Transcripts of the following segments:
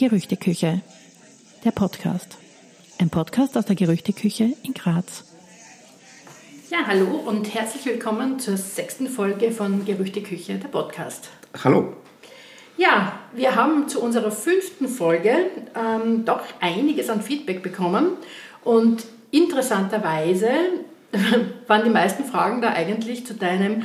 Gerüchteküche, der Podcast. Ein Podcast aus der Gerüchteküche in Graz. Ja, hallo und herzlich willkommen zur sechsten Folge von Gerüchteküche, der Podcast. Hallo. Ja, wir haben zu unserer fünften Folge ähm, doch einiges an Feedback bekommen und interessanterweise waren die meisten Fragen da eigentlich zu deinem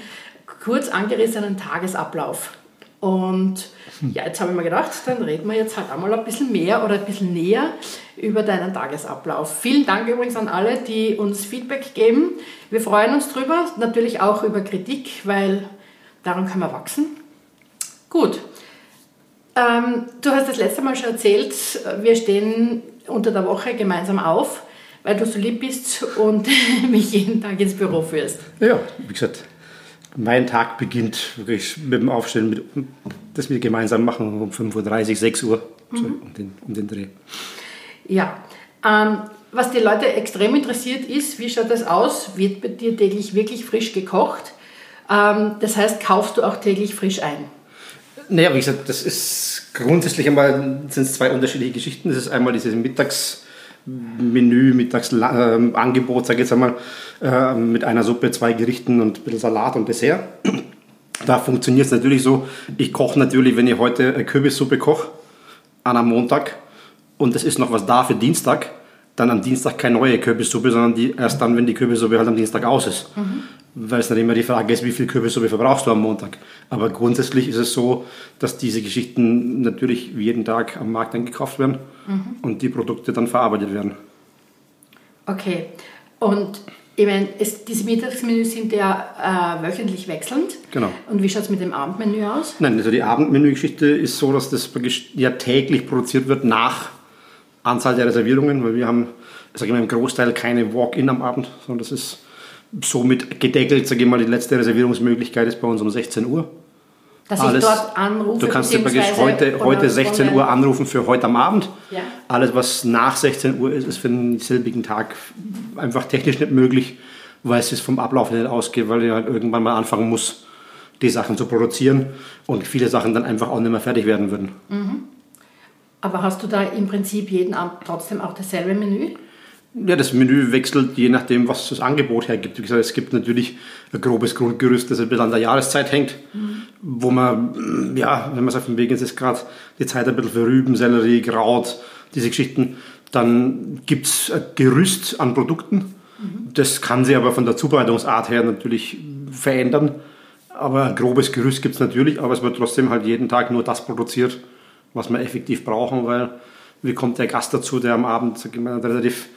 kurz angerissenen Tagesablauf. Und ja, jetzt habe ich mir gedacht, dann reden wir jetzt halt einmal ein bisschen mehr oder ein bisschen näher über deinen Tagesablauf. Vielen Dank übrigens an alle, die uns Feedback geben. Wir freuen uns drüber, natürlich auch über Kritik, weil daran können wir wachsen. Gut. Ähm, du hast das letzte Mal schon erzählt, wir stehen unter der Woche gemeinsam auf, weil du so lieb bist und mich jeden Tag ins Büro führst. Ja, wie gesagt, mein Tag beginnt wirklich mit dem Aufstehen, mit, das wir gemeinsam machen um 5.30 Uhr, 6 Uhr, mhm. so um, den, um den Dreh. Ja, ähm, was die Leute extrem interessiert ist, wie schaut das aus? Wird bei dir täglich wirklich frisch gekocht? Ähm, das heißt, kaufst du auch täglich frisch ein? Naja, wie gesagt, das ist grundsätzlich einmal sind es zwei unterschiedliche Geschichten. Das ist einmal dieses Mittags- Menü, Mittagsangebot, äh, sage ich jetzt einmal, äh, mit einer Suppe, zwei Gerichten und ein bisschen Salat und Dessert. Da funktioniert es natürlich so, ich koche natürlich, wenn ich heute Kürbissuppe koche, an einem Montag. Und es ist noch was da für Dienstag, dann am Dienstag keine neue Kürbissuppe, sondern die, erst dann, wenn die Kürbissuppe halt am Dienstag aus ist. Mhm weil es dann immer die Frage ist, wie viel Kürbissuppe verbrauchst du am Montag. Aber grundsätzlich ist es so, dass diese Geschichten natürlich jeden Tag am Markt dann gekauft werden mhm. und die Produkte dann verarbeitet werden. Okay. Und ich meine, es, diese Mittagsmenüs sind ja äh, wöchentlich wechselnd. Genau. Und wie schaut es mit dem Abendmenü aus? Nein, also die Abendmenü-Geschichte ist so, dass das ja täglich produziert wird nach Anzahl der Reservierungen, weil wir haben, sage ich mal, im Großteil keine Walk-in am Abend, sondern das ist somit gedeckelt, sage ich mal, die letzte Reservierungsmöglichkeit ist bei uns um 16 Uhr. Dass Alles, ich dort anrufe. Du kannst ja praktisch heute, heute 16 Uhr anrufen für heute am Abend. Ja. Alles, was nach 16 Uhr ist, ist für den selbigen Tag einfach technisch nicht möglich, weil es vom Ablauf nicht ausgeht, weil ich halt irgendwann mal anfangen muss, die Sachen zu produzieren und viele Sachen dann einfach auch nicht mehr fertig werden würden. Mhm. Aber hast du da im Prinzip jeden Abend trotzdem auch dasselbe Menü? Ja, das Menü wechselt je nachdem, was das Angebot hergibt. Wie gesagt, es gibt natürlich ein grobes Grundgerüst, das ein bisschen an der Jahreszeit hängt, mhm. wo man, ja, wenn man sagt, von wegen ist es gerade die Zeit ein bisschen für Rüben, Sellerie, Kraut, diese Geschichten, dann gibt es ein Gerüst an Produkten. Mhm. Das kann sich aber von der Zubereitungsart her natürlich verändern. Aber ein grobes Gerüst gibt es natürlich, aber es wird trotzdem halt jeden Tag nur das produziert, was wir effektiv brauchen, weil wie kommt der Gast dazu, der am Abend sag ich mal, relativ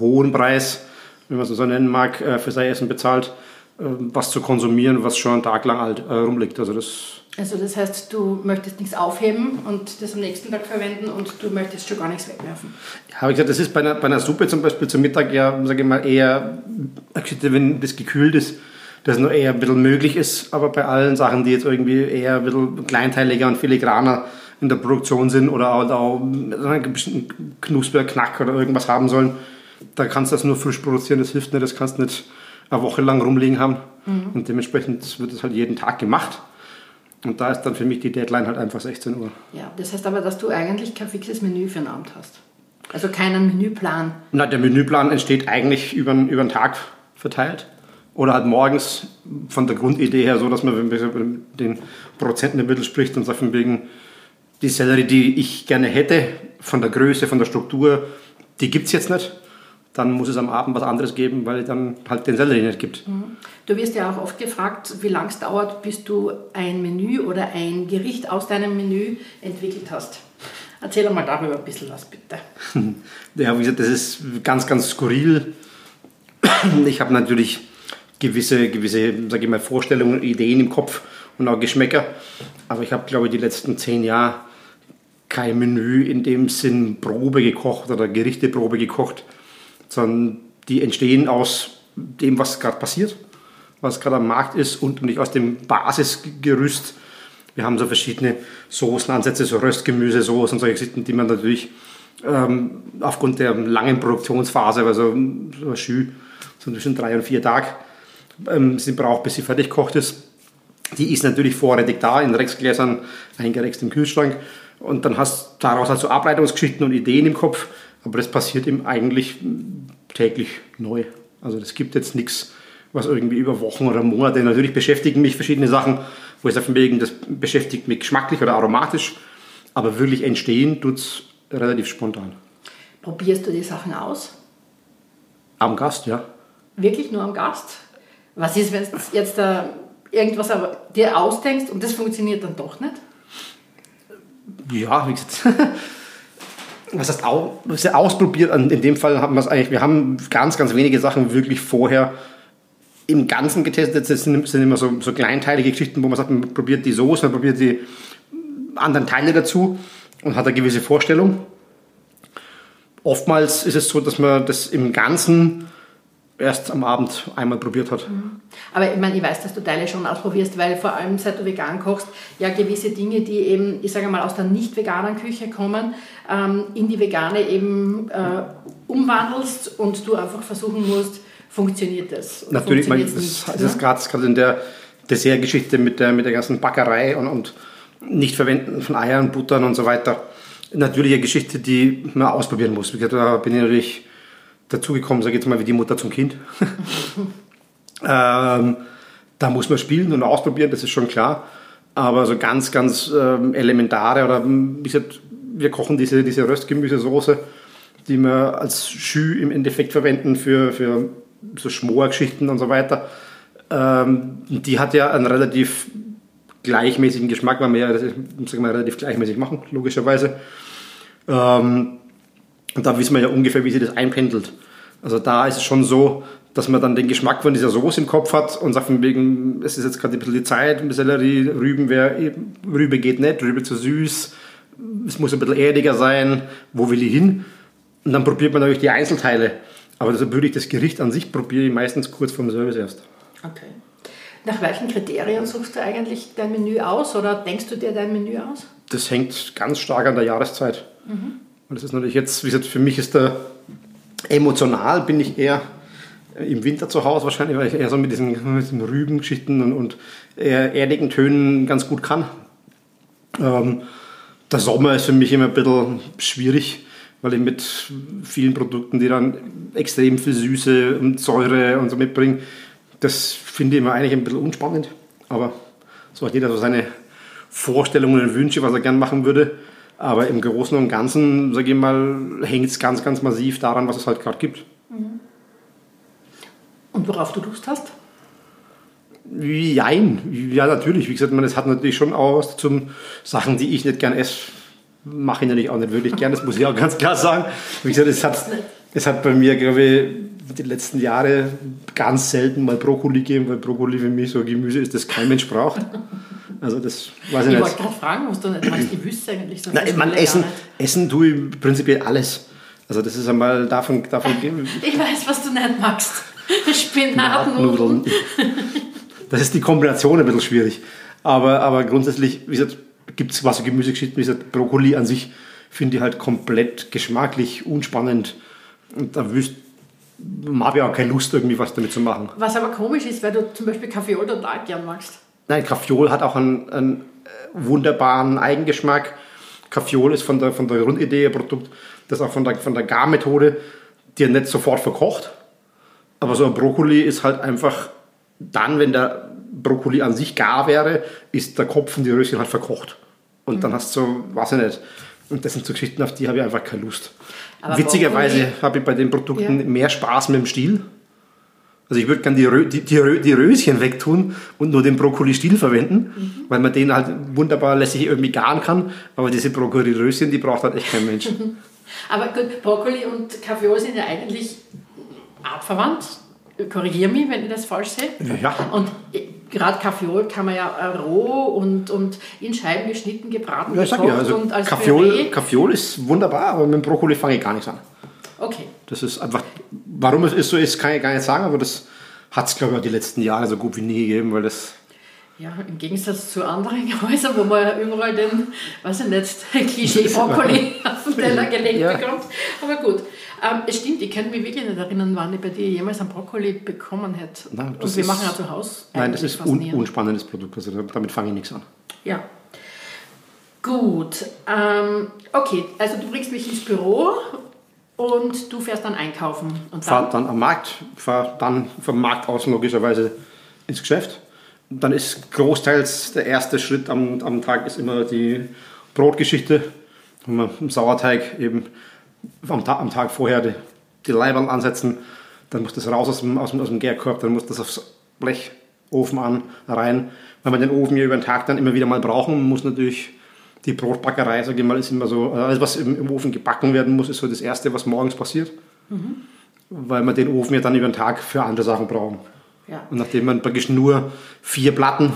hohen Preis, wenn man es so nennen mag, äh, für sein Essen bezahlt, äh, was zu konsumieren, was schon einen Tag lang alt, äh, rumliegt. Also das, also das heißt, du möchtest nichts aufheben und das am nächsten Tag verwenden und du möchtest schon gar nichts wegwerfen. Ja, habe ich gesagt, das ist bei einer, bei einer Suppe zum Beispiel zum Mittag ja, sage ich mal, eher, wenn das gekühlt ist, das nur eher ein bisschen möglich ist, aber bei allen Sachen, die jetzt irgendwie eher ein bisschen kleinteiliger und filigraner in der Produktion sind oder auch, einen bestimmten Knusper, Knack oder irgendwas haben sollen, da kannst du das nur frisch produzieren, das hilft nicht, das kannst du nicht eine Woche lang rumliegen haben. Mhm. Und dementsprechend wird das halt jeden Tag gemacht. Und da ist dann für mich die Deadline halt einfach 16 Uhr. Ja, das heißt aber, dass du eigentlich kein fixes Menü für einen Abend hast. Also keinen Menüplan. Na, der Menüplan entsteht eigentlich über, über den Tag verteilt. Oder halt morgens von der Grundidee her so, dass man, man den Prozenten ein bisschen spricht und sagt von wegen, die Sellerie, die ich gerne hätte, von der Größe, von der Struktur, die gibt es jetzt nicht dann muss es am Abend was anderes geben, weil es dann halt den Sellerie nicht gibt. Mhm. Du wirst ja auch oft gefragt, wie lange es dauert, bis du ein Menü oder ein Gericht aus deinem Menü entwickelt hast. Erzähl mal darüber ein bisschen was, bitte. Ja, wie gesagt, das ist ganz, ganz skurril. Ich habe natürlich gewisse, gewisse sage ich mal, Vorstellungen, Ideen im Kopf und auch Geschmäcker. Aber ich habe, glaube ich, die letzten zehn Jahre kein Menü in dem Sinn Probe gekocht oder Gerichteprobe gekocht, sondern die entstehen aus dem, was gerade passiert, was gerade am Markt ist und nicht aus dem Basisgerüst. Wir haben so verschiedene Soßenansätze, so Röstgemüse-Soßen, solche Geschichten, die man natürlich ähm, aufgrund der langen Produktionsphase, also so ein Schü, so zwischen drei und vier Tagen, ähm, sie braucht, bis sie fertig kocht ist. Die ist natürlich vorrätig da, in Rexgläsern eingerext im Kühlschrank. Und dann hast du daraus halt so Ableitungsgeschichten und Ideen im Kopf, aber das passiert ihm eigentlich täglich neu. Also es gibt jetzt nichts, was irgendwie über Wochen oder Monate, natürlich beschäftigen mich verschiedene Sachen, wo ich sage, wegen, das beschäftigt mich geschmacklich oder aromatisch, aber wirklich entstehen tut es relativ spontan. Probierst du die Sachen aus? Am Gast, ja. Wirklich nur am Gast? Was ist, wenn du jetzt da irgendwas aber dir ausdenkst und das funktioniert dann doch nicht? Ja, wie gesagt, was heißt au, was heißt ausprobiert? In dem Fall haben wir es eigentlich, wir haben ganz, ganz wenige Sachen wirklich vorher im Ganzen getestet. Das sind, sind immer so, so kleinteilige Geschichten, wo man sagt, man probiert die Soße, man probiert die anderen Teile dazu und hat eine gewisse Vorstellung. Oftmals ist es so, dass man das im Ganzen erst am Abend einmal probiert hat. Mhm. Aber ich meine, ich weiß, dass du Teile schon ausprobierst, weil vor allem seit du vegan kochst, ja gewisse Dinge, die eben, ich sage mal, aus der nicht veganen Küche kommen, ähm, in die vegane eben äh, umwandelst und du einfach versuchen musst, funktioniert das? Natürlich, funktioniert das, nicht, das ne? ist gerade in der Dessertgeschichte mit der, mit der ganzen Backerei und, und Nicht-Verwenden von Eiern, Buttern und so weiter. Natürlich eine Geschichte, die man ausprobieren muss. Da bin ich natürlich dazugekommen, sage ich jetzt mal, wie die Mutter zum Kind. ähm, da muss man spielen und ausprobieren, das ist schon klar. Aber so ganz, ganz ähm, elementare oder wie gesagt, wir kochen diese, diese Röstgemüsesoße, die wir als Schü im Endeffekt verwenden für, für so Schmorgeschichten und so weiter. Ähm, die hat ja einen relativ gleichmäßigen Geschmack, weil wir ja das mal, relativ gleichmäßig machen, logischerweise. Ähm, und da wissen wir ja ungefähr, wie sich das einpendelt. Also da ist es schon so, dass man dann den Geschmack von dieser Soße im Kopf hat und sagt von wegen, es ist jetzt gerade ein bisschen die Zeit, Sellerie, Rüben, wär, Rübe geht nicht, Rübe zu süß, es muss ein bisschen erdiger sein, wo will ich hin? Und dann probiert man natürlich die Einzelteile. Aber deshalb würde ich das Gericht an sich probiere ich meistens kurz vorm Service erst. Okay. Nach welchen Kriterien suchst du eigentlich dein Menü aus oder denkst du dir dein Menü aus? Das hängt ganz stark an der Jahreszeit. Mhm. Und das ist natürlich jetzt, wie gesagt, für mich ist der emotional bin ich eher im Winter zu Hause wahrscheinlich, weil ich eher so mit diesen, mit diesen Rübengeschichten und, und eher erdigen Tönen ganz gut kann. Ähm, der Sommer ist für mich immer ein bisschen schwierig, weil ich mit vielen Produkten, die dann extrem viel Süße und Säure und so mitbringen, das finde ich immer eigentlich ein bisschen unspannend. Aber so hat jeder so seine Vorstellungen und Wünsche, was er gern machen würde. Aber im Großen und Ganzen, sage ich mal, hängt es ganz, ganz massiv daran, was es halt gerade gibt. Mhm. Und worauf du Lust hast? Jein, ja natürlich. Wie gesagt, man, es hat natürlich schon auch was zum Sachen, die ich nicht gern esse, mache ich natürlich auch nicht wirklich gern, das muss ich auch ganz klar sagen. Wie gesagt, es hat, es hat bei mir, glaube ich, die letzten Jahre ganz selten mal Brokkoli gegeben, weil Brokkoli für mich so ein Gemüse ist, das kein Mensch braucht. Also das weiß ich, ich nicht. wollte gerade fragen, was du nicht magst. Ich wüsste eigentlich so. Nein, man, essen, essen tue ich prinzipiell alles. Also das ist einmal davon... davon ich weiß, was du nicht magst. Spinatnudeln. Das ist die Kombination ein bisschen schwierig. Aber, aber grundsätzlich, wie gesagt, gibt es was Gemüsegeschichten, wie gesagt, Brokkoli an sich finde ich halt komplett geschmacklich unspannend. Und da wüsste habe ich auch keine Lust, irgendwie was damit zu machen. Was aber komisch ist, weil du zum Beispiel Kaffee total gern magst. Nein, Kaffeeol hat auch einen, einen äh, wunderbaren Eigengeschmack. Kaffeeol ist von der, von der Grundidee ein Produkt, das auch von der, von der Garmethode dir nicht sofort verkocht. Aber so ein Brokkoli ist halt einfach dann, wenn der Brokkoli an sich gar wäre, ist der Kopf und die Röschen halt verkocht. Und mhm. dann hast du so, weiß ich nicht. Und das sind so Geschichten, auf die habe ich einfach keine Lust. Aber Witzigerweise habe ich bei den Produkten ja. mehr Spaß mit dem Stiel. Also ich würde gerne die, Rö die, die, die, Röschen wegtun und nur den Brokkoli-Stiel verwenden, mhm. weil man den halt wunderbar lässig irgendwie garen kann. Aber diese Brokkoli-Röschen, die braucht halt echt kein Mensch. Aber gut, Brokkoli und Kaffeeol sind ja eigentlich artverwandt. Korrigiere mich, wenn ich das falsch sehe. Ja. Und gerade Kaffeeol kann man ja roh und, und in Scheiben geschnitten, gebraten, ja, ich sag ja, also und als Kaffeeol, Kaffeeol ist wunderbar, aber mit Brokkoli fange ich gar nichts an. Okay. Das ist einfach, warum es ist so ist, kann ich gar nicht sagen, aber das hat es, glaube ich, die letzten Jahre so gut wie nie gegeben, weil das. Ja, im Gegensatz zu anderen Häusern, wo man überall den, weiß ich nicht, Klischee-Brokkoli auf den Teller gelegt ja. bekommt. Aber gut, ähm, es stimmt, ich kann mich wirklich nicht erinnern, wann ich bei dir jemals einen Brokkoli bekommen hätte. Nein, Und wir ist, machen ja zu Hause. Nein, das ist ein un unspannendes Produkt, also damit fange ich nichts an. Ja. Gut, ähm, okay, also du bringst mich ins Büro und du fährst dann einkaufen. Und Fahr dann am Markt, fahr dann vom Markt aus logischerweise ins Geschäft. Dann ist großteils der erste Schritt am, am Tag ist immer die Brotgeschichte. Wenn wir Sauerteig eben am, Tag, am Tag vorher die, die Leiberl ansetzen, dann muss das raus aus dem, aus dem, aus dem Gärkorb, dann muss das aufs Blechofen an, rein. Wenn wir den Ofen ja über den Tag dann immer wieder mal brauchen, muss natürlich die Brotbackerei, sage ich mal, ist immer so, alles was im, im, Ofen gebacken werden muss, ist so das Erste, was morgens passiert. Mhm. Weil wir den Ofen ja dann über den Tag für andere Sachen brauchen. Ja. Und nachdem wir praktisch nur vier Platten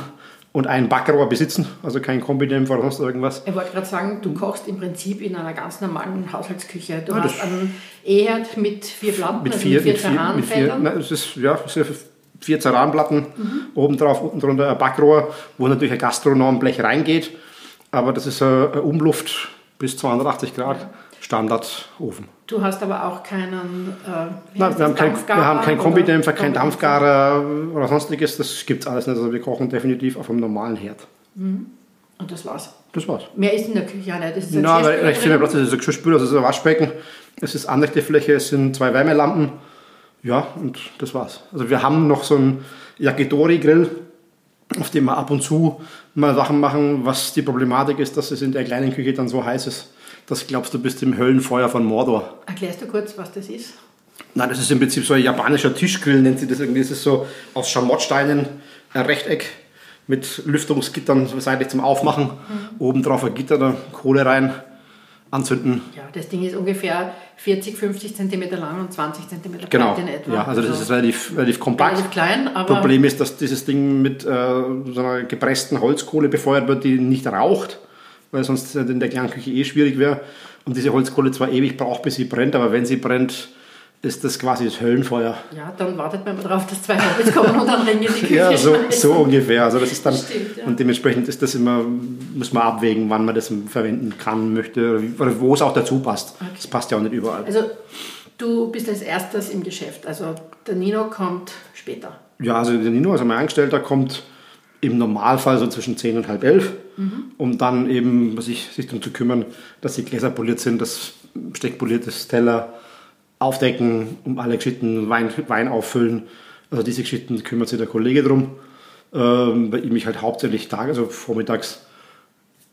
und ein Backrohr besitzen, also kein Kombidämpfer oder sonst irgendwas. Ich wollte gerade sagen, du kochst im Prinzip in einer ganz normalen Haushaltsküche. Du ja, hast einen E-Herd mit vier Platten, mit vier, also mit vier, mit vier, nein, es ist, ja, es ist vier Ceranplatten, mhm. oben drauf, unten drunter ein Backrohr, wo natürlich ein Gastronomblech reingeht. Aber das ist eine Umluft bis 280 Grad. Standardofen. Du hast aber auch keinen äh, Nein, wir, haben kein, wir haben keinen Kombidämpfer, keinen Dampfgarer oder sonstiges. Das gibt es alles nicht. Also wir kochen definitiv auf einem normalen Herd. Mhm. Und das war's? Das war's. Mehr ist in der Küche auch nicht. Das ist ein Nein, recht viel Platz. Das ist ein Geschirrspüler, das ist ein Waschbecken, es ist Anrichtefläche, es sind zwei Wärmelampen. Ja, und das war's. Also wir haben noch so einen Yakitori-Grill, auf dem wir ab und zu mal Sachen machen, was die Problematik ist, dass es in der kleinen Küche dann so heiß ist das glaubst du bist im Höllenfeuer von Mordor. Erklärst du kurz, was das ist? Nein, das ist im Prinzip so ein japanischer Tischgrill, nennt sie das irgendwie. Das ist so aus Schamottsteinen ein Rechteck mit Lüftungsgittern seitlich zum Aufmachen. Mhm. Oben drauf ein Gitter, da Kohle rein, anzünden. Ja, das Ding ist ungefähr 40, 50 cm lang und 20 cm breit genau. in etwa. Ja, also das also ist relativ, relativ kompakt. Relativ klein, aber Problem ist, dass dieses Ding mit äh, so einer gepressten Holzkohle befeuert wird, die nicht raucht weil sonst in der Kleinküche eh schwierig wäre. Und diese Holzkohle zwar ewig braucht, bis sie brennt, aber wenn sie brennt, ist das quasi das Höllenfeuer. Ja, dann wartet man mal drauf, dass zwei Hobbits kommen und dann rennen die Küche Ja, so, so, ungefähr. Also das ist dann, Stimmt, ja. Und dementsprechend ist das immer, muss man abwägen, wann man das verwenden kann, möchte oder wo es auch dazu passt. Okay. Das passt ja auch nicht überall. Also du bist als erstes im Geschäft, also der Nino kommt später. Ja, also der Nino, also mein Angestellter, kommt im Normalfall so zwischen 10 und halb 11, mhm. um dann eben sich, sich darum zu kümmern, dass die Gläser poliert sind, das steckpoliertes Teller aufdecken, um alle Geschichten Wein, Wein auffüllen. Also diese Geschichten kümmert sich der Kollege drum. Ähm, bei ihm ich halt hauptsächlich Tag, also vormittags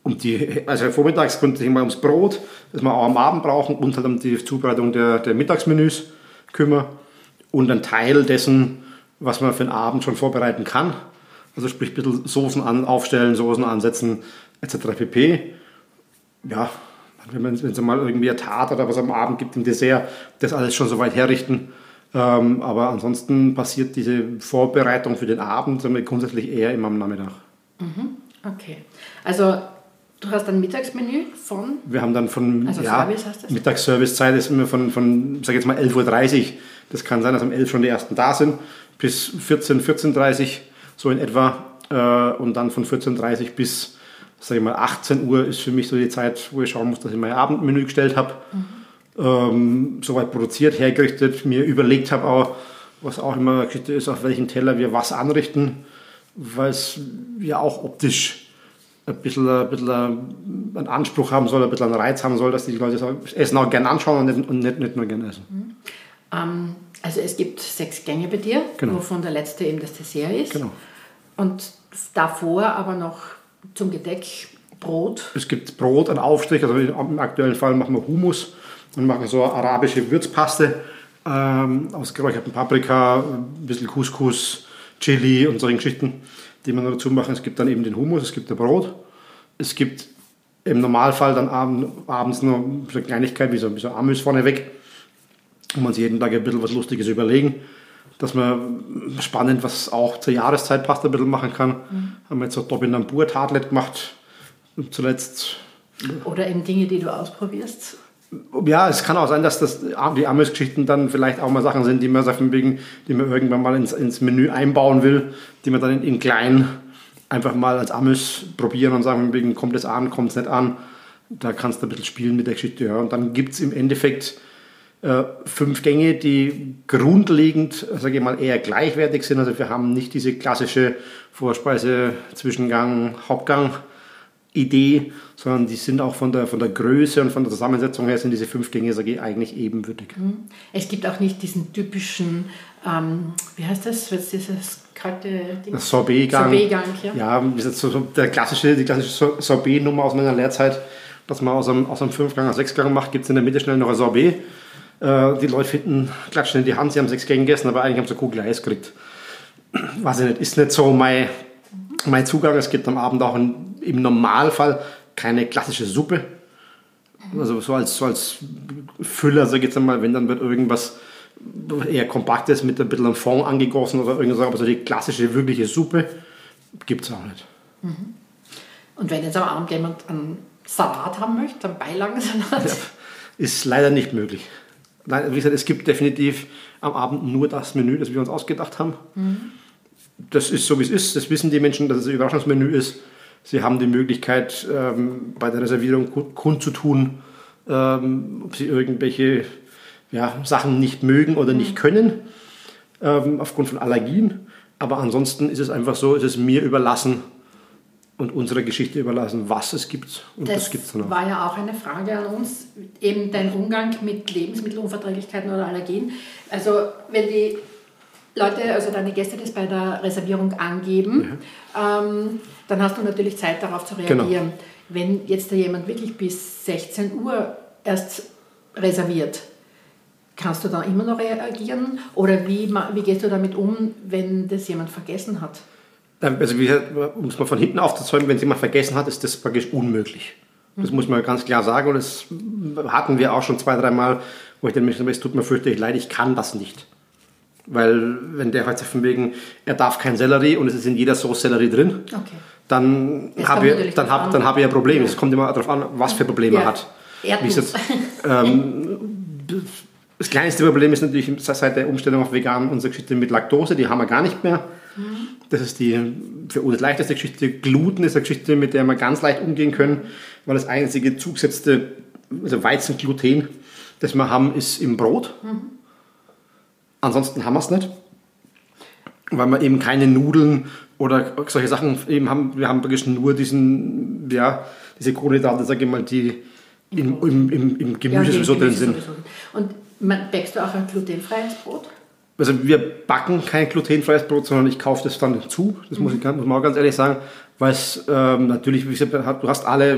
um die, also vormittags konnte ich mal ums Brot, das wir auch am Abend brauchen und halt um die Zubereitung der, der Mittagsmenüs kümmern und ein Teil dessen, was man für den Abend schon vorbereiten kann. Also sprich ein bisschen Soßen an, aufstellen, Soßen ansetzen, etc. pp. Ja, wenn es mal irgendwie eine Tat oder was am Abend gibt im Dessert, das alles schon so weit herrichten. Ähm, aber ansonsten passiert diese Vorbereitung für den Abend grundsätzlich eher immer am Nachmittag. Mhm. Okay. Also du hast ein Mittagsmenü von? Wir haben dann von also ja? Mittagsservicezeit ist immer von, von sag jetzt mal 11.30 Uhr. Das kann sein, dass um 11 schon die ersten da sind, bis 14, 14.30 Uhr so in etwa. Äh, und dann von 14.30 bis sag ich mal, 18 Uhr ist für mich so die Zeit, wo ich schauen muss, dass ich mein Abendmenü gestellt habe. Mhm. Ähm, soweit produziert, hergerichtet, mir überlegt habe was auch immer eine Geschichte ist, auf welchen Teller wir was anrichten, weil es ja auch optisch ein bisschen, ein bisschen einen Anspruch haben soll, ein bisschen einen Reiz haben soll, dass die Leute das Essen auch gerne anschauen und nicht, und nicht, nicht nur gerne essen. Ähm, also es gibt sechs Gänge bei dir, genau. wovon der letzte eben das Dessert ist. Genau. Und davor aber noch zum Gedeck Brot. Es gibt Brot, ein Aufstrich, also im aktuellen Fall machen wir Hummus und machen so arabische Würzpaste ähm, aus geräucherten Paprika, ein bisschen Couscous, Chili und solche Geschichten, die man dazu machen. Es gibt dann eben den Hummus, es gibt das Brot. Es gibt im Normalfall dann abends noch so eine Kleinigkeit wie so, wie so Amüs vorneweg und man sich jeden Tag ein bisschen was Lustiges überlegen, dass man spannend, was auch zur Jahreszeit passt, ein bisschen machen kann. Mhm. Haben wir jetzt so Topinambur Tartlet gemacht, zuletzt. Oder eben Dinge, die du ausprobierst. Ja, es kann auch sein, dass das, die Amos-Geschichten dann vielleicht auch mal Sachen sind, die man, wegen, die man irgendwann mal ins, ins Menü einbauen will, die man dann in, in klein einfach mal als Amos probieren und sagen, wegen, kommt es an, kommt es nicht an. Da kannst du ein bisschen spielen mit der Geschichte. Ja. Und dann gibt es im Endeffekt äh, fünf Gänge, die grundlegend, sage ich mal, eher gleichwertig sind. Also wir haben nicht diese klassische Vorspeise, Zwischengang, Hauptgang. Idee, sondern die sind auch von der, von der Größe und von der Zusammensetzung her sind diese fünf Gänge SAG eigentlich ebenwürdig. Mhm. Es gibt auch nicht diesen typischen, ähm, wie heißt das, was dieses kalte Ding? Sorbetgang. Sorbetgang, ja. Ja, das so der klassische, die klassische Sorbet-Nummer aus meiner Lehrzeit, dass man aus einem, aus einem Fünfgang einen Sechsgang macht, gibt es in der Mitte schnell noch ein Sorbet. Äh, die Leute finden, klatschen in die Hand, sie haben sechs Gänge gegessen, aber eigentlich haben sie Kugel Eis gekriegt. Weiß ich nicht, ist nicht so mein, mein Zugang. Es gibt am Abend auch ein, im Normalfall keine klassische Suppe. Also so als, so als Füller, sag ich jetzt einmal, wenn dann wird irgendwas eher kompaktes mit ein bisschen Fond angegossen oder irgendwas, aber so die klassische, wirkliche Suppe gibt es auch nicht. Und wenn jetzt am Abend jemand einen Salat haben möchte, einen Beilagensalat? Ja, ist leider nicht möglich. Nein, wie gesagt, es gibt definitiv am Abend nur das Menü, das wir uns ausgedacht haben. Das ist so, wie es ist. Das wissen die Menschen, dass es ein Überraschungsmenü ist. Sie haben die Möglichkeit, ähm, bei der Reservierung ku- kundzutun, ähm, ob sie irgendwelche ja, Sachen nicht mögen oder nicht können, ähm, aufgrund von Allergien. Aber ansonsten ist es einfach so, es ist mir überlassen und unserer Geschichte überlassen, was es gibt. Und das, Das gibt es auch. war ja auch eine Frage an uns, eben dein Umgang mit Lebensmittelunverträglichkeiten oder Allergien. Also wenn die Leute, also deine Gäste das bei der Reservierung angeben, ähm, dann hast du natürlich Zeit darauf zu Genau. reagieren. Wenn jetzt da jemand wirklich bis 16 Uhr erst reserviert, kannst du da immer noch reagieren? Oder wie, wie gehst du damit um, wenn das jemand vergessen hat? Ähm, Also wie gesagt, um es mal von hinten aufzuzäumen, wenn es jemand vergessen hat, ist das praktisch unmöglich. Das muss man ganz klar sagen und das hatten wir auch schon zwei, dreimal, wo ich den Menschen sage, es tut mir fürchterlich leid, ich kann das nicht. Weil wenn der heute von wegen, er darf kein Sellerie und es ist in jeder Sauce Sellerie drin, Okay. dann habe ich, dann hab, an. dann habe ich ein Problem. Ja. Es kommt immer darauf an, was für Probleme er Ja. hat. Wie Erdnuss. ähm, das kleinste Problem ist natürlich seit der Umstellung auf vegan unsere Geschichte mit Laktose, die haben wir gar nicht mehr. Das ist die für uns leichteste Geschichte. Gluten ist eine Geschichte, mit der wir ganz leicht umgehen können, weil das einzige zugesetzte, also Weizengluten, das wir haben, ist im Brot. Ansonsten haben wir es nicht, weil wir eben keine Nudeln oder solche Sachen eben haben. Wir haben praktisch nur diesen, ja, diese Kohlenhydrate, sage ich mal, die im, im, im, im Gemüse Ja, sowieso drin sind. sowieso. Und man, backst du auch ein glutenfreies Brot? Also wir backen kein glutenfreies Brot, sondern ich kaufe das dann zu. Das muss, ich, ganz- muss man auch ganz ehrlich sagen, weil es ähm, natürlich, wie gesagt, du hast alle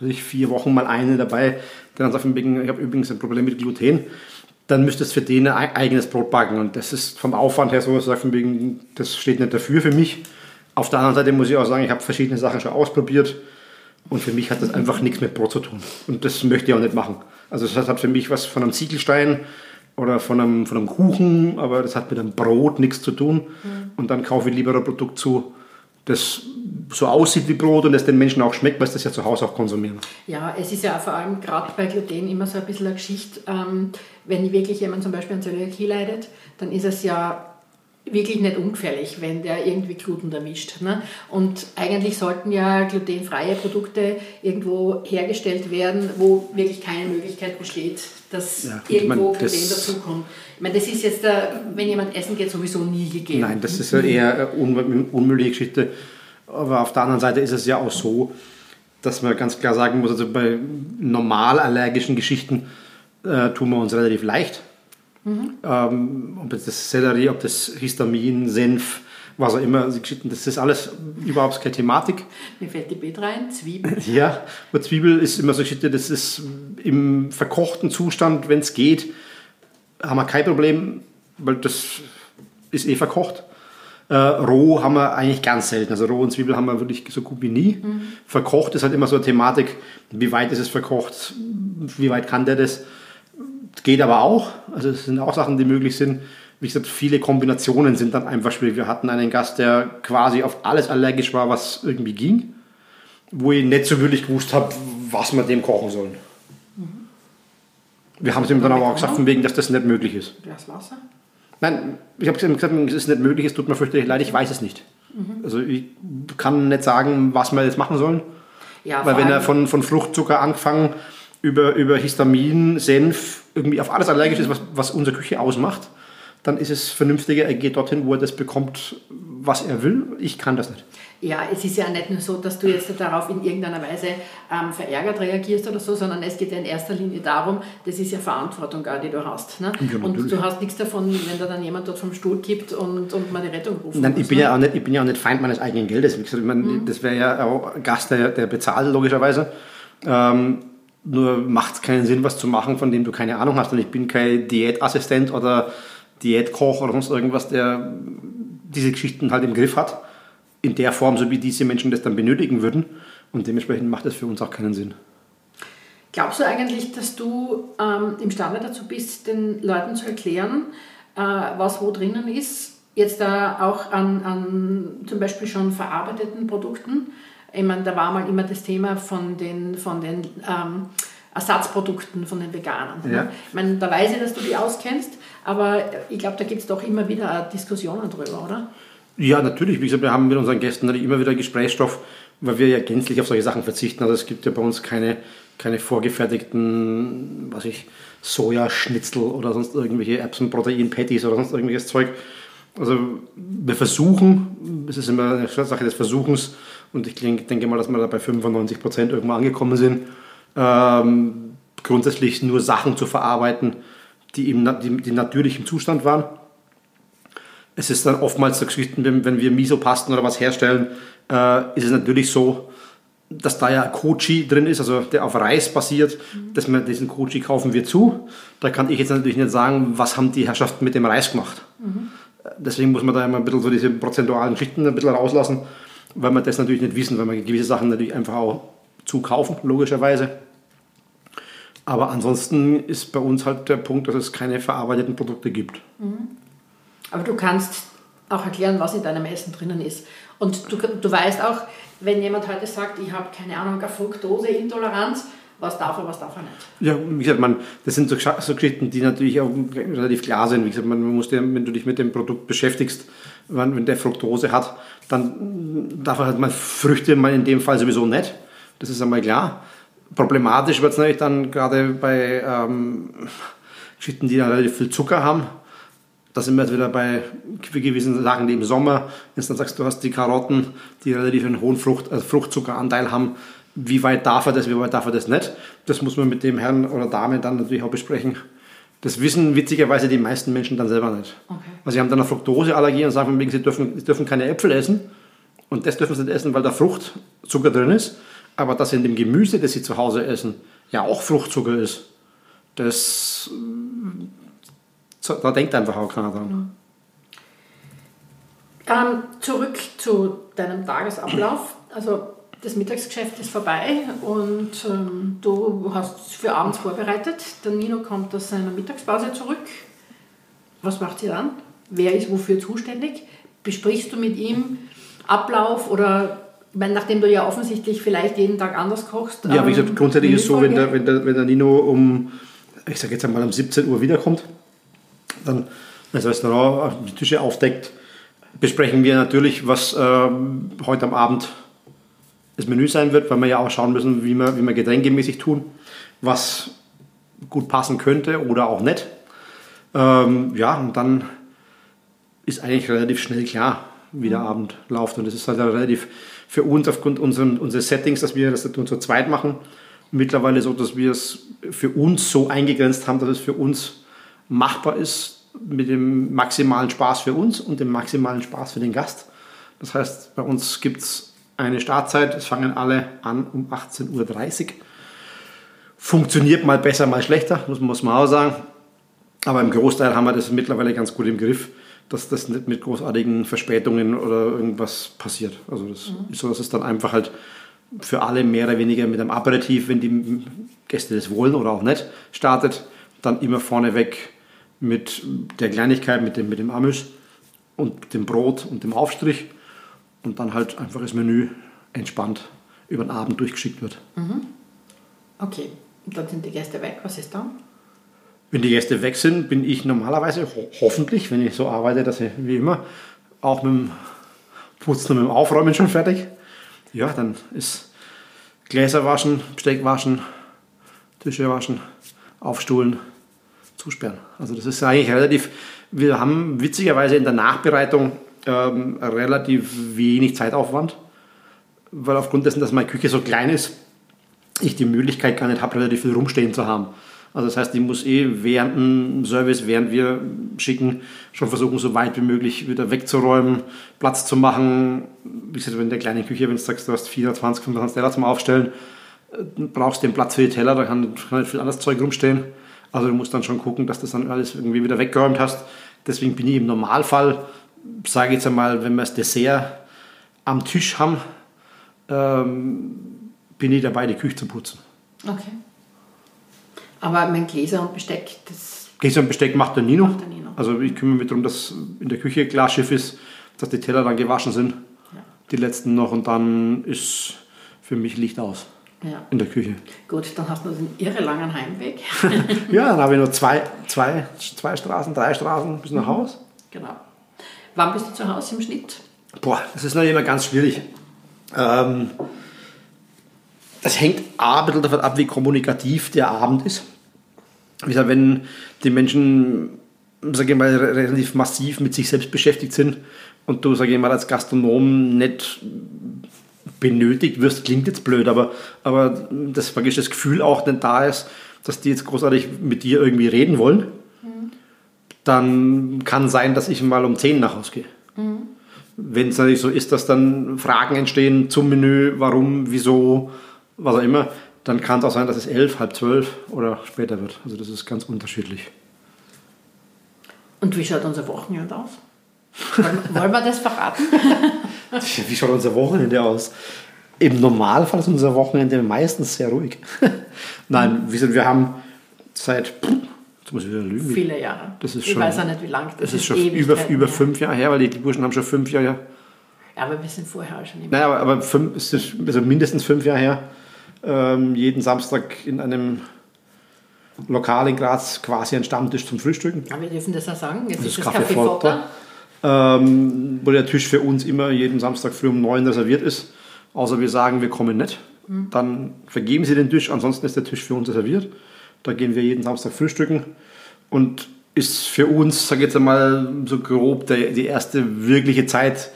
ich, vier Wochen mal eine dabei, der dann sagt, ich habe übrigens ein Problem mit Gluten. Dann müsstest du für den ein eigenes Brot backen. Und das ist vom Aufwand her so, dass ich sage, das steht nicht dafür für mich. Auf der anderen Seite muss ich auch sagen, ich habe verschiedene Sachen schon ausprobiert. Und für mich hat das einfach nichts mit Brot zu tun. Und das möchte ich auch nicht machen. Also das hat für mich was von einem Ziegelstein oder von einem, von einem Kuchen, aber das hat mit einem Brot nichts zu tun. Und dann kaufe ich lieber ein Produkt zu, das so aussieht wie Brot und das den Menschen auch schmeckt, weil sie das ja zu Hause auch konsumieren. Ja, es ist ja vor allem gerade bei Gluten immer so ein bisschen eine Geschichte, ähm, wenn wirklich jemand zum Beispiel an Zöliakie leidet, dann ist es ja wirklich nicht ungefährlich, wenn der irgendwie Gluten erwischt. Ne? Und eigentlich sollten ja glutenfreie Produkte irgendwo hergestellt werden, wo wirklich keine Möglichkeit besteht, dass Ja, irgendwo meine, Gluten dazukommt. Ich meine, das ist jetzt, äh, wenn jemand essen geht, sowieso nie gegeben. Nein, das ist ja eher eine un unmögliche Geschichte. Aber auf der anderen Seite ist es ja auch so, dass man ganz klar sagen muss, also bei normal allergischen Geschichten äh, tun wir uns relativ leicht. Ähm, ob das Sellerie, ob das Histamin, Senf, was auch immer, Geschichten, das ist alles überhaupt keine Thematik. Mir fällt die Beet rein, Zwiebeln. Ja, bei Zwiebel ist immer so Geschichte, das ist im verkochten Zustand, wenn es geht, haben wir kein Problem, weil das ist eh verkocht. Äh, roh haben wir eigentlich ganz selten. Also roh und Zwiebel haben wir wirklich so gut wie nie. Verkocht ist halt immer so eine Thematik, wie weit ist es verkocht, wie weit kann der das. Geht aber auch. Also es sind auch Sachen, die möglich sind. Wie gesagt, viele Kombinationen sind dann einfach schwierig. Wir hatten einen Gast, der quasi auf alles allergisch war, was irgendwie ging wo ich nicht so wirklich gewusst habe, was wir dem kochen sollen. Wir haben es ihm dann aber auch gesagt, von wegen, dass das nicht möglich ist. Glas Wasser. Nein, ich habe ihm gesagt, es ist nicht möglich, es tut mir fürchterlich leid, ich weiß es nicht. Also ich kann nicht sagen, was wir jetzt machen sollen. Ja, Weil wenn er von, von Fruchtzucker angefangen über, über Histamin, Senf, irgendwie auf alles allergisch ist, was, was unsere Küche ausmacht, dann ist es vernünftiger, er geht dorthin, wo er das bekommt, was er will. Ich kann das nicht. Ja, es ist ja nicht nur so, dass du jetzt darauf in irgendeiner Weise ähm, verärgert reagierst oder so, sondern es geht ja in erster Linie darum, das ist ja Verantwortung, die du hast. Ne? Ja, und du hast nichts davon, wenn da dann jemand dort vom Stuhl kippt und, und mal die Rettung ruft. Nein, ich, bin ne? ja auch nicht, ich bin ja auch nicht Feind meines eigenen Geldes. Wie gesagt, ich meine, mhm. Das wäre ja auch Gast, der, der bezahlt, logischerweise. Ähm, nur macht es keinen Sinn, was zu machen, von dem du keine Ahnung hast. Und ich bin kein Diätassistent oder Diätkoch oder sonst irgendwas, der diese Geschichten halt im Griff hat in der Form, so wie diese Menschen das dann benötigen würden. Und dementsprechend macht das für uns auch keinen Sinn. Glaubst du eigentlich, dass du ähm, imstande dazu bist, den Leuten zu erklären, äh, was wo drinnen ist? Jetzt da äh, auch an, an zum Beispiel schon verarbeiteten Produkten. Ich meine, da war mal immer das Thema von den, von den ähm, Ersatzprodukten von den Veganern. Ne? Ja. Ich meine, da weiß ich, dass du die auskennst, aber ich glaube, da gibt es doch immer wieder Diskussionen drüber, oder? Ja, natürlich. Wie gesagt, wir haben mit unseren Gästen immer wieder Gesprächsstoff, weil wir ja gänzlich auf solche Sachen verzichten. Also es gibt ja bei uns keine, keine vorgefertigten, was ich, Sojaschnitzel oder sonst irgendwelche Erbsenprotein-Patties oder sonst irgendwelches Zeug. Also wir versuchen, es ist immer eine Sache des Versuchens und ich denke mal, dass wir da bei 95 Prozent irgendwo angekommen sind, ähm, grundsätzlich nur Sachen zu verarbeiten, die, im, die, die natürlich im Zustand waren es ist dann oftmals so Geschichten, wenn, wenn wir Miso-Pasten oder was herstellen, äh, ist es natürlich so, dass da ja Kochi drin ist, also der auf Reis basiert, mhm. dass wir diesen Kochi kaufen wir zu. Da kann ich jetzt natürlich nicht sagen, was haben die Herrschaften mit dem Reis gemacht. Mhm. Deswegen muss man da immer ein bisschen so diese prozentualen Schichten ein bisschen rauslassen, weil wir das natürlich nicht wissen, weil wir gewisse Sachen natürlich einfach auch zukaufen, logischerweise. Aber ansonsten ist bei uns halt der Punkt, dass es keine verarbeiteten Produkte gibt. Mhm. Aber du kannst auch erklären, was in deinem Essen drinnen ist. Und du, du weißt auch, wenn jemand heute sagt, ich habe keine Ahnung, eine Fructoseintoleranz, was darf er, was darf er nicht. Ja, wie gesagt, man, das sind so, so Geschichten, die natürlich auch relativ klar sind. Wie gesagt, man, man muss dir, wenn du dich mit dem Produkt beschäftigst, wenn, wenn der Fructose hat, dann darf er halt mal Früchte mal in dem Fall sowieso nicht. Das ist einmal klar. Problematisch wird es natürlich dann gerade bei ähm, Geschichten, die relativ viel Zucker haben da sind wir jetzt wieder bei gewissen Sachen, die im Sommer, wenn du dann sagst, du hast die Karotten, die relativ einen hohen Frucht, also Fruchtzuckeranteil haben, wie weit darf er das, wie weit darf er das nicht? Das muss man mit dem Herrn oder Dame dann natürlich auch besprechen. Das wissen witzigerweise die meisten Menschen dann selber nicht. Okay. Also sie haben dann eine Fructoseallergie und sagen, sie dürfen, sie dürfen keine Äpfel essen. Und das dürfen sie nicht essen, weil da Fruchtzucker drin ist. Aber dass in dem Gemüse, das sie zu Hause essen, ja auch Fruchtzucker ist, das da denkt einfach auch keiner dran. Ähm, zurück zu deinem Tagesablauf. Also das Mittagsgeschäft ist vorbei und ähm, du hast für abends vorbereitet. Der Nino kommt aus seiner Mittagspause zurück. Was macht ihr dann? Wer ist wofür zuständig? Besprichst du mit ihm Ablauf oder meine, nachdem du ja offensichtlich vielleicht jeden Tag anders kochst? Ja, wie gesagt, ähm, grundsätzlich ist es so, wenn der, wenn, der, wenn der Nino um, ich sage jetzt einmal um 17 Uhr wiederkommt, dann das Restaurant die Tische aufdeckt, besprechen wir natürlich, was äh, heute am Abend das Menü sein wird, weil wir ja auch schauen müssen, wie wir, wie wir getränkemäßig tun, was gut passen könnte oder auch nicht. Ähm, ja, und dann ist eigentlich relativ schnell klar, wie der mhm. Abend läuft. Und das ist halt relativ für uns aufgrund unseren, unseres Settings, dass wir das zu zweit machen, mittlerweile so, dass wir es für uns so eingegrenzt haben, dass es für uns machbar ist mit dem maximalen Spaß für uns und dem maximalen Spaß für den Gast. Das heißt, bei uns gibt es eine Startzeit, es fangen alle an um 18.30 Uhr. Funktioniert mal besser, mal schlechter, muss, muss man auch sagen. Aber im Großteil haben wir das mittlerweile ganz gut im Griff, dass das nicht mit großartigen Verspätungen oder irgendwas passiert. Also das mhm. ist so, dass es dann einfach halt für alle mehr oder weniger mit einem Aperitif, wenn die Gäste das wollen oder auch nicht, startet, dann immer vorneweg mit der Kleinigkeit, mit dem, mit dem Amüs und dem Brot und dem Aufstrich und dann halt einfach das Menü entspannt über den Abend durchgeschickt wird. Mhm. Okay, und dann sind die Gäste weg. Was ist dann? Wenn die Gäste weg sind, bin ich normalerweise ho hoffentlich, wenn ich so arbeite, dass ich wie immer auch mit dem Putzen und mit dem Aufräumen schon fertig. Ja, dann ist Gläser waschen, Besteck waschen, Tische waschen, aufstuhlen, zusperren. Also das ist eigentlich relativ, wir haben witzigerweise in der Nachbereitung ähm, relativ wenig Zeitaufwand, weil aufgrund dessen, dass meine Küche so klein ist, ich die Möglichkeit gar nicht habe, relativ viel rumstehen zu haben. Also das heißt, ich muss eh während dem Service, während wir schicken, schon versuchen, so weit wie möglich wieder wegzuräumen, Platz zu machen. Wie gesagt, in der kleinen Küche, wenn du sagst, du hast 24, 25 Teller zum Aufstellen, äh, brauchst du den Platz für die Teller, da kann, kann nicht viel anderes Zeug rumstehen. Also du musst dann schon gucken, dass du das dann alles irgendwie wieder weggeräumt hast. Deswegen bin ich im Normalfall, sage jetzt einmal, wenn wir das Dessert am Tisch haben, ähm, bin ich dabei, die Küche zu putzen. Okay. Aber mein Gläser und Besteck, das. Gläser und Besteck macht der Nino. Macht der Nino. Also ich kümmere mich darum, dass in der Küche Glasschiff ist, dass die Teller dann gewaschen sind. Ja. Die letzten noch und dann ist für mich Licht aus Ja. in der Küche. Gut, dann hast du den irre langen Heimweg. Ja, dann habe ich nur zwei, zwei, zwei Straßen, drei Straßen bis nach Haus. genau. Wann bist du zu Hause im Schnitt? Boah, das ist natürlich immer ganz schwierig. Ähm, das hängt A, ein bisschen davon ab, wie kommunikativ der Abend ist. Wie gesagt, wenn die Menschen, sage ich mal, re- relativ massiv mit sich selbst beschäftigt sind und du, sage ich mal, als Gastronom nicht benötigt wirst, klingt jetzt blöd, aber, aber das das Gefühl auch nicht da ist, dass die jetzt großartig mit dir irgendwie reden wollen, dann kann sein, dass ich mal um 10 nach Hause gehe. Wenn es natürlich so ist, dass dann Fragen entstehen zum Menü, warum, wieso, was auch immer, dann kann es auch sein, dass es elf, halb zwölf oder später wird. Also das ist ganz unterschiedlich. Und wie schaut unser Wochenende aus? Wollen, wollen wir das verraten? Wie schaut unser Wochenende aus? Im Normalfall ist unser Wochenende meistens sehr ruhig. Nein, wie gesagt, wir haben seit, jetzt muss ich wieder lügen, Viele Jahre. Das ist ich schon- weiß auch nicht, wie lang das das ist schon über, über fünf Jahre her, weil die, Burschen haben schon fünf Jahre Ja, aber wir sind vorher auch schon immer. Naja, aber, aber fünf, ist also mindestens fünf Jahre her, ähm, jeden Samstag in einem Lokal in Graz quasi ein Stammtisch zum Frühstücken. Aber wir dürfen das auch sagen. Jetzt Das ist ist das Café Fotter. Fotter. Ähm, wo der Tisch für uns immer jeden Samstag früh um neun reserviert ist. Außer wir sagen, wir kommen nicht. Dann vergeben sie den Tisch, ansonsten ist der Tisch für uns reserviert. Da gehen wir jeden Samstag frühstücken. Und ist für uns, sag ich jetzt einmal so grob, der, die erste wirkliche Zeit,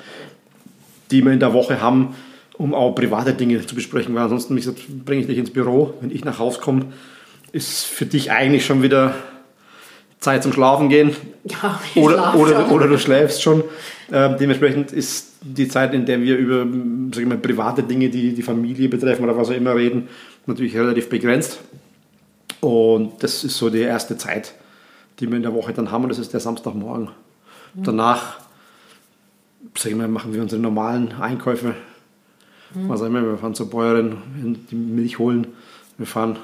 die wir in der Woche haben, um auch private Dinge zu besprechen. Weil ansonsten, bringe ich dich ins Büro. Wenn ich nach Hause komme, ist für dich eigentlich schon wieder Zeit zum Schlafen gehen. Ja, Oder, oder, oder du schläfst schon. Ähm, dementsprechend ist die Zeit, in der wir über sag ich mal, private Dinge, die die Familie betreffen oder was auch immer reden, natürlich relativ begrenzt. Und das ist so die erste Zeit, die wir in der Woche dann haben und das ist der Samstagmorgen. Danach sag ich mal, machen wir unsere normalen Einkäufe. Was auch immer, wir fahren zur Bäuerin, die Milch holen, wir fahren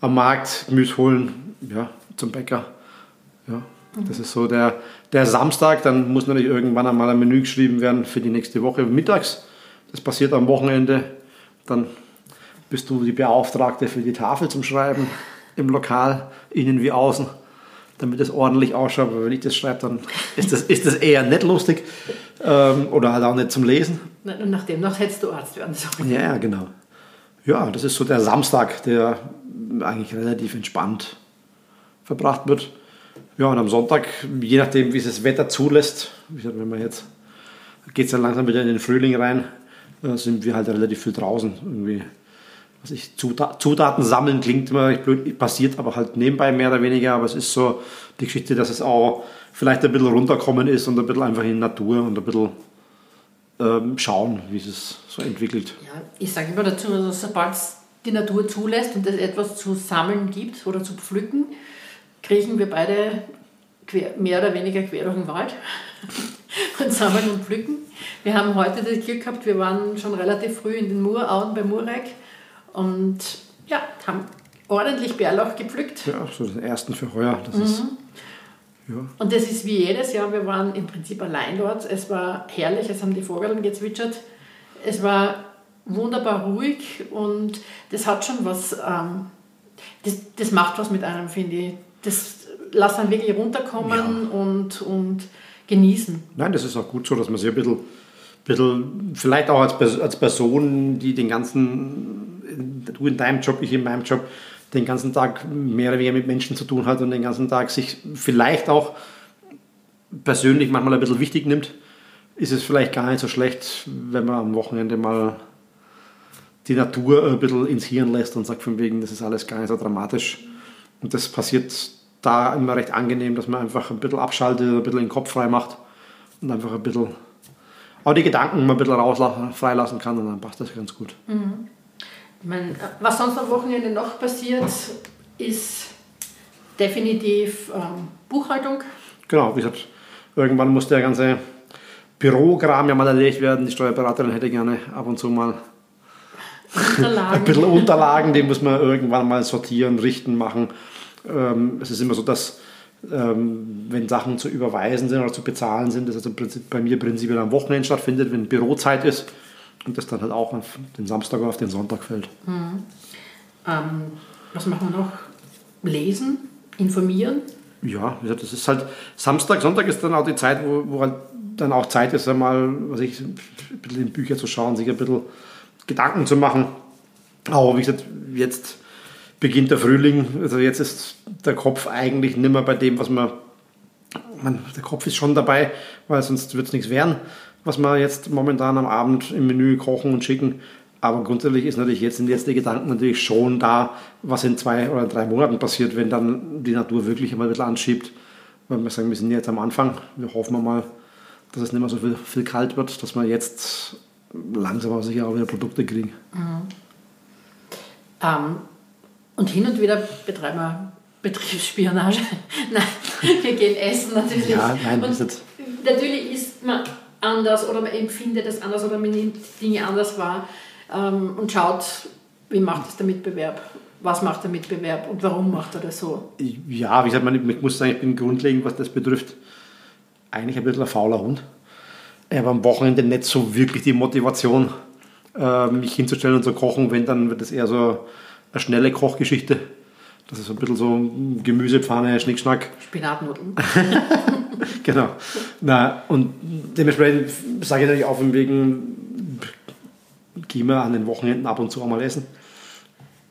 am Markt Gemüse holen, ja, zum Bäcker. Ja, das ist so der, der Samstag. Dann muss natürlich irgendwann einmal ein Menü geschrieben werden für die nächste Woche mittags. Das passiert am Wochenende. Dann bist du die Beauftragte für die Tafel zum Schreiben im Lokal, innen wie außen, damit es ordentlich ausschaut. Aber wenn ich das schreibe, dann ist das, ist das eher nicht lustig ähm, oder halt auch nicht zum Lesen. Und nachdem noch hättest du Arzt werden sollen. Ja, ja, genau. Ja, das ist so der Samstag, der eigentlich relativ entspannt verbracht wird. Ja, und am Sonntag, je nachdem, wie es das Wetter zulässt, wie gesagt, wenn man jetzt, geht es dann langsam wieder in den Frühling rein, äh, sind wir halt relativ viel draußen. Irgendwie, was ich, Zuta Zutaten sammeln klingt immer blöd, passiert aber halt nebenbei mehr oder weniger, aber es ist so die Geschichte, dass es auch vielleicht ein bisschen runterkommen ist und ein bisschen einfach in Natur und ein bisschen ähm, schauen, wie es so entwickelt. Ja, ich sage immer dazu, also sobald es die Natur zulässt und es etwas zu sammeln gibt oder zu pflücken, kriechen wir beide quer, mehr oder weniger quer durch den Wald und sammeln und pflücken. Wir haben heute das Glück gehabt, wir waren schon relativ früh in den Murauen bei Murek und ja, haben ordentlich Bärlauch gepflückt. Ja, so den ersten für heuer. Das ist, ja. Und das ist wie jedes Jahr, wir waren im Prinzip allein dort. Es war herrlich, es haben die Vogeln gezwitschert. Es war wunderbar ruhig und das hat schon was, ähm, das, das macht was mit einem, finde ich. Das lässt einen wirklich runterkommen und, und genießen. Nein, das ist auch gut so, dass man sich ein bisschen, bisschen vielleicht auch als, als Person, die den ganzen du in deinem Job, ich in meinem Job, den ganzen Tag mehr oder weniger mit Menschen zu tun hat und den ganzen Tag sich vielleicht auch persönlich manchmal ein bisschen wichtig nimmt, ist es vielleicht gar nicht so schlecht, wenn man am Wochenende mal die Natur ein bisschen ins Hirn lässt und sagt von wegen, das ist alles gar nicht so dramatisch. Und das passiert da immer recht angenehm, dass man einfach ein bisschen abschaltet, ein bisschen den Kopf frei macht und einfach ein bisschen auch die Gedanken mal ein bisschen rauslassen, freilassen kann und dann passt das ganz gut. Mhm. Meine, was sonst am Wochenende noch passiert, ist definitiv ähm, Buchhaltung. Genau, wie gesagt, irgendwann muss der ganze Bürogramm ja mal erledigt werden. Die Steuerberaterin hätte gerne ab und zu mal ein bisschen Unterlagen, die muss man irgendwann mal sortieren, richten, machen. Ähm, es ist immer so, dass ähm, wenn Sachen zu überweisen sind oder zu bezahlen sind, das also bei mir prinzipiell am Wochenende stattfindet, wenn Bürozeit ist und das dann halt auch auf den Samstag oder auf den Sonntag fällt. Mhm. Ähm, was machen wir noch? Lesen, informieren? Ja, das ist halt Samstag, Sonntag ist dann auch die Zeit, wo, wo halt dann auch Zeit ist, einmal, was ich, ein bisschen in Bücher zu schauen, sich ein bisschen Gedanken zu machen. Aber wie gesagt, jetzt beginnt der Frühling, also jetzt ist der Kopf eigentlich nicht mehr bei dem, was man, man der Kopf ist schon dabei, weil sonst wird es nichts werden, was wir jetzt momentan am Abend im Menü kochen und schicken. Aber grundsätzlich ist natürlich jetzt sind jetzt die Gedanken natürlich schon da, was in zwei oder drei Monaten passiert, wenn dann die Natur wirklich einmal ein bisschen anschiebt. Weil wir sagen, wir sind jetzt am Anfang. Wir hoffen mal, dass es nicht mehr so viel, viel kalt wird, dass wir jetzt langsam aber sicher auch wieder Produkte kriegen. Mhm. Ähm, und hin und wieder betreiben wir Betriebsspionage. nein, wir gehen essen natürlich. Ja, nein, und ist natürlich ist man anders oder man empfindet es anders oder man nimmt Dinge anders wahr ähm, und schaut, wie macht es der Mitbewerb, was macht der Mitbewerb und warum macht er das so. Ja, wie gesagt, ich muss sagen, ich bin grundlegend, was das betrifft, eigentlich ein bisschen ein fauler Hund. Ich habe am Wochenende nicht so wirklich die Motivation, äh, mich hinzustellen und zu kochen. Wenn, dann wird es eher so eine schnelle Kochgeschichte. Das ist ein bisschen so Gemüsepfanne, Schnickschnack. Spinatnudeln. genau. Na, und dementsprechend sage ich natürlich auch von wegen, gehen wir an den Wochenenden ab und zu einmal essen.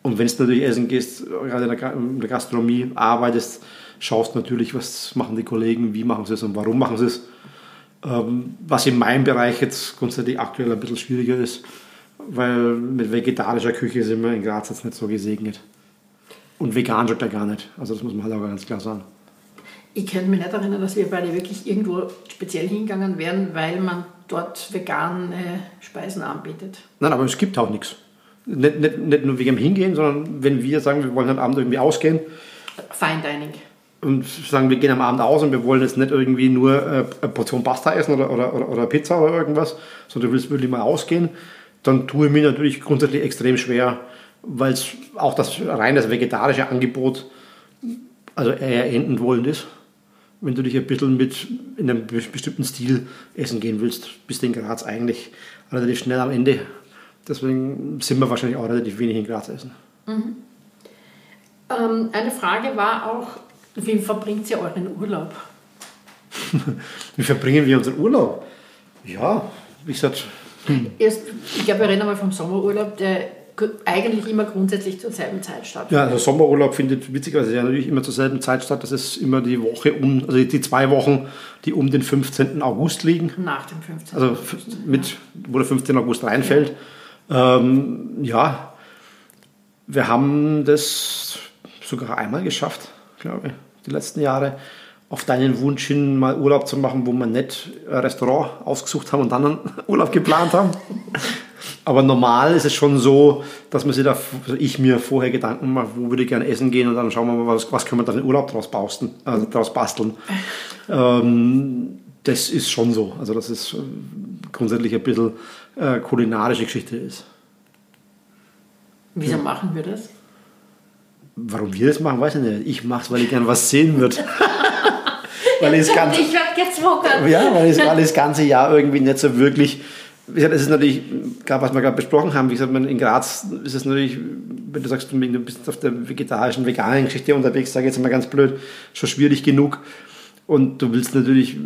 Und wenn du natürlich essen gehst, gerade in der Gastronomie arbeitest, schaust natürlich, was machen die Kollegen, wie machen sie es und warum machen sie es. Ähm, was in meinem Bereich jetzt grundsätzlich aktuell ein bisschen schwieriger ist, weil mit vegetarischer Küche sind wir in Graz jetzt nicht so gesegnet. Und vegan schmeckt er gar nicht. Also das muss man halt auch ganz klar sagen. Ich könnte mich nicht erinnern, dass wir beide wirklich irgendwo speziell hingegangen wären, weil man dort vegane Speisen anbietet. Nein, aber es gibt auch nichts. Nicht, nicht, nicht nur wegen dem Hingehen, sondern wenn wir sagen, wir wollen heute Abend irgendwie ausgehen. Fine Dining und sagen, wir gehen am Abend aus und wir wollen jetzt nicht irgendwie nur äh, eine Portion Pasta essen oder, oder, oder, oder Pizza oder irgendwas, sondern du willst wirklich mal ausgehen, dann tue ich mir natürlich grundsätzlich extrem schwer, weil es auch das rein das vegetarische Angebot also eher enden wollen ist. Wenn du dich ein bisschen mit in einem bestimmten Stil essen gehen willst, bist du in Graz eigentlich relativ schnell am Ende. Deswegen sind wir wahrscheinlich auch relativ wenig in Graz essen. Mhm. Ähm, eine Frage war auch, wie verbringt ihr euren Urlaub? wie verbringen wir unseren Urlaub? Ja, wie gesagt. Hm. Erst, ich glaube, wir reden einmal vom Sommerurlaub, der eigentlich immer grundsätzlich zur selben Zeit statt. Ja, der Sommerurlaub findet witzigerweise ja natürlich immer zur selben Zeit statt. Das ist immer die Woche um, also die zwei Wochen, die um den 15. August liegen. Nach dem 15. Also mit, wo der 15. August reinfällt. Ja. Ähm, ja, wir haben das sogar einmal geschafft, glaube ich die letzten Jahre, auf deinen Wunsch hin mal Urlaub zu machen, wo wir nicht ein Restaurant ausgesucht haben und dann einen Urlaub geplant haben. Aber normal ist es schon so, dass man sich da, also ich mir vorher Gedanken mache, wo würde ich gerne essen gehen und dann schauen wir mal, was, was können wir dann in Urlaub draus, bausten, also draus basteln. Ähm, das ist schon so. Also dass es grundsätzlich ein bisschen äh, kulinarische Geschichte ist. Wieso ja. machen wir das? Warum wir das machen, weiß ich nicht. Ich mache es, weil ich gerne was sehen würde. weil ich ganz, ich werde gezwungen. Ja, weil ich das ganze Jahr irgendwie nicht so wirklich. Wie gesagt, es ist natürlich, was wir gerade besprochen haben, wie gesagt, in Graz ist es natürlich, wenn du sagst, du bist auf der vegetarischen, veganen Geschichte unterwegs, sage ich jetzt mal ganz blöd, schon schwierig genug. Und du willst natürlich,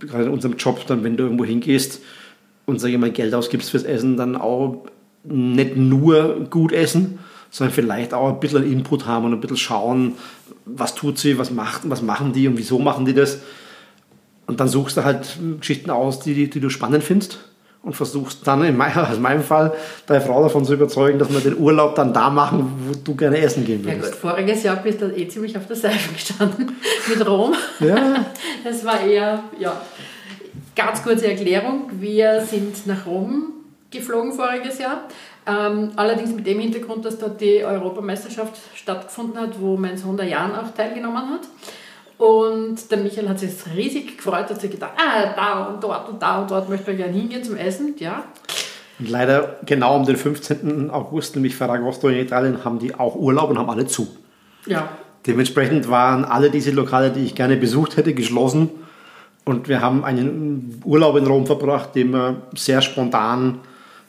gerade in unserem Job, dann, wenn du irgendwo hingehst und, sage ich mal, Geld ausgibst fürs Essen, dann auch nicht nur gut essen, sondern vielleicht auch ein bisschen Input haben und ein bisschen schauen, was tut sie, was, macht, was machen die und wieso machen die das. Und dann suchst du halt Geschichten aus, die, die du spannend findest und versuchst dann in meinem, also in meinem Fall deine Frau davon zu überzeugen, dass wir den Urlaub dann da machen, wo du gerne essen gehen würdest. Ja gut, voriges Jahr bist du eh ziemlich auf der Seife gestanden mit Rom. Ja. Das war eher, ja, ganz kurze Erklärung. Wir sind nach Rom geflogen voriges Jahr. Ähm, allerdings mit dem Hintergrund, dass dort die Europameisterschaft stattgefunden hat, wo mein Sohn der Jan auch teilgenommen hat. Und der Michael hat sich riesig gefreut, hat sich gedacht, ah, da und dort und da und dort möchte er gerne hingehen zum Essen. Ja. Und leider genau um den 15. August, nämlich Ferragosto in Italien, haben die auch Urlaub und haben alle zu. Ja. Dementsprechend waren alle diese Lokale, die ich gerne besucht hätte, geschlossen. Und wir haben einen Urlaub in Rom verbracht, den wir sehr spontan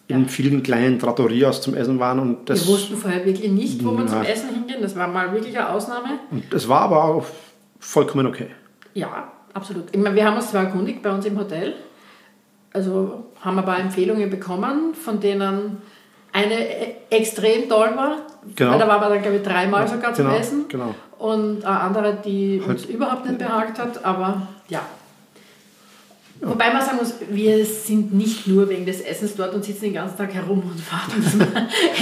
in Ja. vielen kleinen Trattorias zum Essen waren. Und das, Wir wussten vorher wirklich nicht, wo wir zum. Essen hingehen. Das war mal wirklich eine Ausnahme. und das war aber auch vollkommen okay. Ja, absolut. Ich meine, wir haben uns zwar erkundigt bei uns im Hotel, also haben ein paar Empfehlungen bekommen, von denen eine e- extrem toll war. Genau. Da waren wir dann, glaube ich, dreimal sogar zum Genau, Essen. genau. Und eine andere, die uns Halt- überhaupt nicht behagt hat, aber ja. Wobei man sagen muss, wir sind nicht nur wegen des Essens dort und sitzen den ganzen Tag herum und warten, dass wir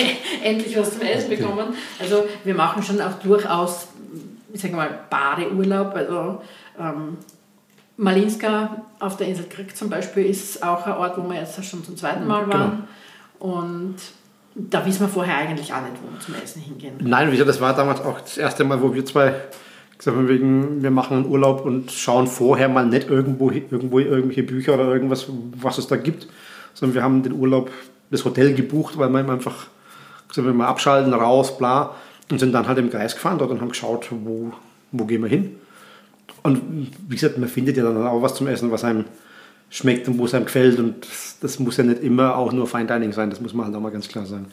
endlich was zum Essen bekommen. Also wir machen schon auch durchaus, ich sage mal, Badeurlaub. Also ähm, Malinska auf der Insel Krk zum Beispiel ist auch ein Ort, wo wir jetzt schon zum zweiten Mal Genau. waren. Und da wissen wir vorher eigentlich auch nicht, wo wir zum Essen hingehen. Nein, wie gesagt, das war damals auch das erste Mal, wo wir zwei gesagt haben, wegen, wir machen einen Urlaub und schauen vorher mal nicht irgendwo, irgendwo irgendwelche Bücher oder irgendwas, was es da gibt, sondern wir haben den Urlaub, das Hotel gebucht, weil wir einfach gesagt haben, wir mal abschalten, raus, bla, und sind dann halt im Kreis gefahren dort und haben geschaut, wo, wo gehen wir hin. Und wie gesagt, man findet ja dann auch was zum Essen, was einem schmeckt und wo es einem gefällt. Und das muss ja nicht immer auch nur Fine Dining sein, das muss man halt auch mal ganz klar sagen.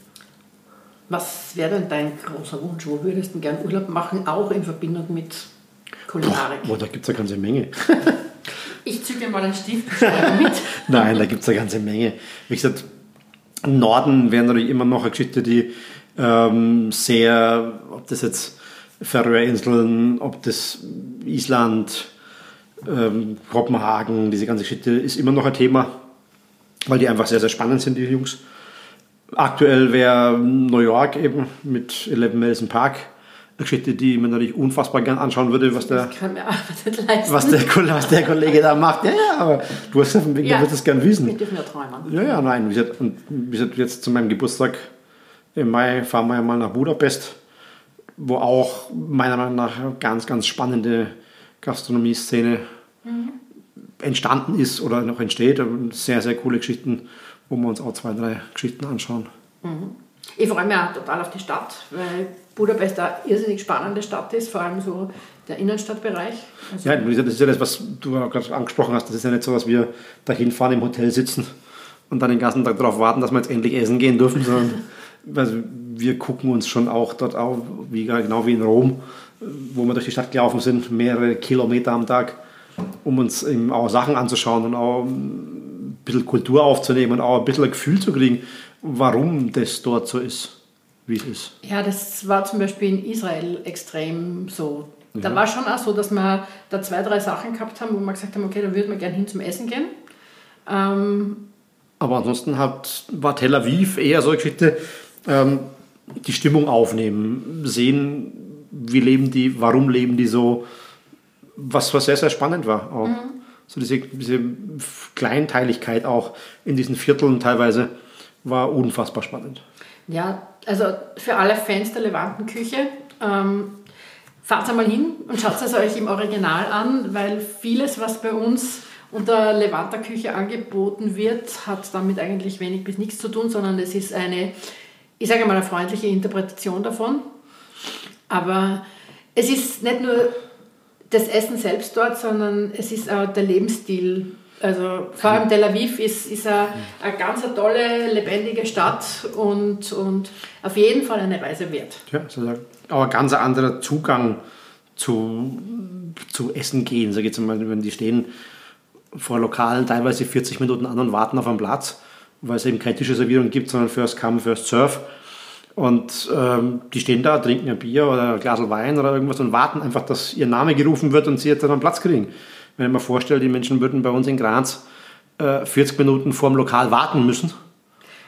Was wäre denn dein großer Wunsch? Wo würdest du gern Urlaub machen, auch in Verbindung mit Kulinarik? Boah, da gibt es eine ganze Menge. Ich zücke mal einen Stift mit. Nein, da gibt es eine ganze Menge. Wie gesagt, im Norden wäre natürlich immer noch eine Geschichte, die ähm, sehr, ob das jetzt Färöerinseln, ob das Island, ähm, Kopenhagen, diese ganze Geschichte ist immer noch ein Thema, weil die einfach sehr, sehr spannend sind, die Jungs. Aktuell wäre New York eben mit 11 Madison Park eine Geschichte, die mir natürlich unfassbar gern anschauen würde, was der, was der, Kollege- was der Kollege da macht. Ja, ja, aber du hast auf dem Weg, Ja. du würdest es gern wissen. Wir dürfen ja träumen. Ja, ja, nein. Wie gesagt, und wie gesagt, jetzt zu meinem Geburtstag im Mai fahren wir ja mal nach Budapest, wo auch meiner Meinung nach eine ganz, ganz spannende Gastronomie-Szene entstanden ist oder noch entsteht. Und sehr, sehr coole Geschichten, wo wir uns auch zwei, drei Geschichten anschauen. Ich freue mich auch total auf die Stadt, weil Budapest eine irrsinnig spannende Stadt ist, vor allem so der Innenstadtbereich. Also, Ja, das ist ja das, was du gerade angesprochen hast. Das ist ja nicht so, dass wir dahin fahren, im Hotel sitzen und dann den ganzen Tag darauf warten, dass wir jetzt endlich essen gehen dürfen, sondern also wir gucken uns schon auch dort auf, wie, genau wie in Rom, wo wir durch die Stadt gelaufen sind, mehrere Kilometer am Tag, um uns eben auch Sachen anzuschauen und auch ein bisschen Kultur aufzunehmen und auch ein bisschen ein Gefühl zu kriegen, warum das dort so ist, wie es ist. Ja, das war zum Beispiel in Israel extrem so. Da war schon auch so, dass wir da zwei, drei Sachen gehabt haben, wo wir gesagt haben, okay, da würden wir gerne hin zum Essen gehen. Ähm, Aber ansonsten hat, war Tel Aviv eher so eine Geschichte, ähm, die Stimmung aufnehmen, sehen, wie leben die, warum leben die so, was, was sehr, sehr spannend war. Auch. So diese, diese Kleinteiligkeit auch in diesen Vierteln teilweise war unfassbar spannend. ja, also für alle Fans der Levantenküche, ähm, fahrt einmal hin und schaut es euch im Original an, weil vieles, was bei uns unter Levanterküche angeboten wird, hat damit eigentlich wenig bis nichts zu tun, sondern es ist eine, ich sage mal, eine freundliche Interpretation davon. Aber es ist nicht nur das Essen selbst dort, sondern es ist auch der Lebensstil. Also vor allem Tel Aviv ist, ist eine, eine ganz tolle, lebendige Stadt und, und auf jeden Fall eine Reise wert. Ja, also auch ein ganz anderer Zugang zu, zu Essen gehen. Sag jetzt mal, wenn die stehen vor Lokalen teilweise 40 Minuten an und warten auf einen Platz weil es eben keine Tischreservierung gibt, sondern First Come, First Serve. Und ähm, die stehen da, trinken ein Bier oder ein Glas Wein oder irgendwas und warten einfach, dass ihr Name gerufen wird und sie jetzt dann einen Platz kriegen. Wenn ich mir vorstelle, die Menschen würden bei uns in Graz äh, 40 Minuten vor dem Lokal warten müssen.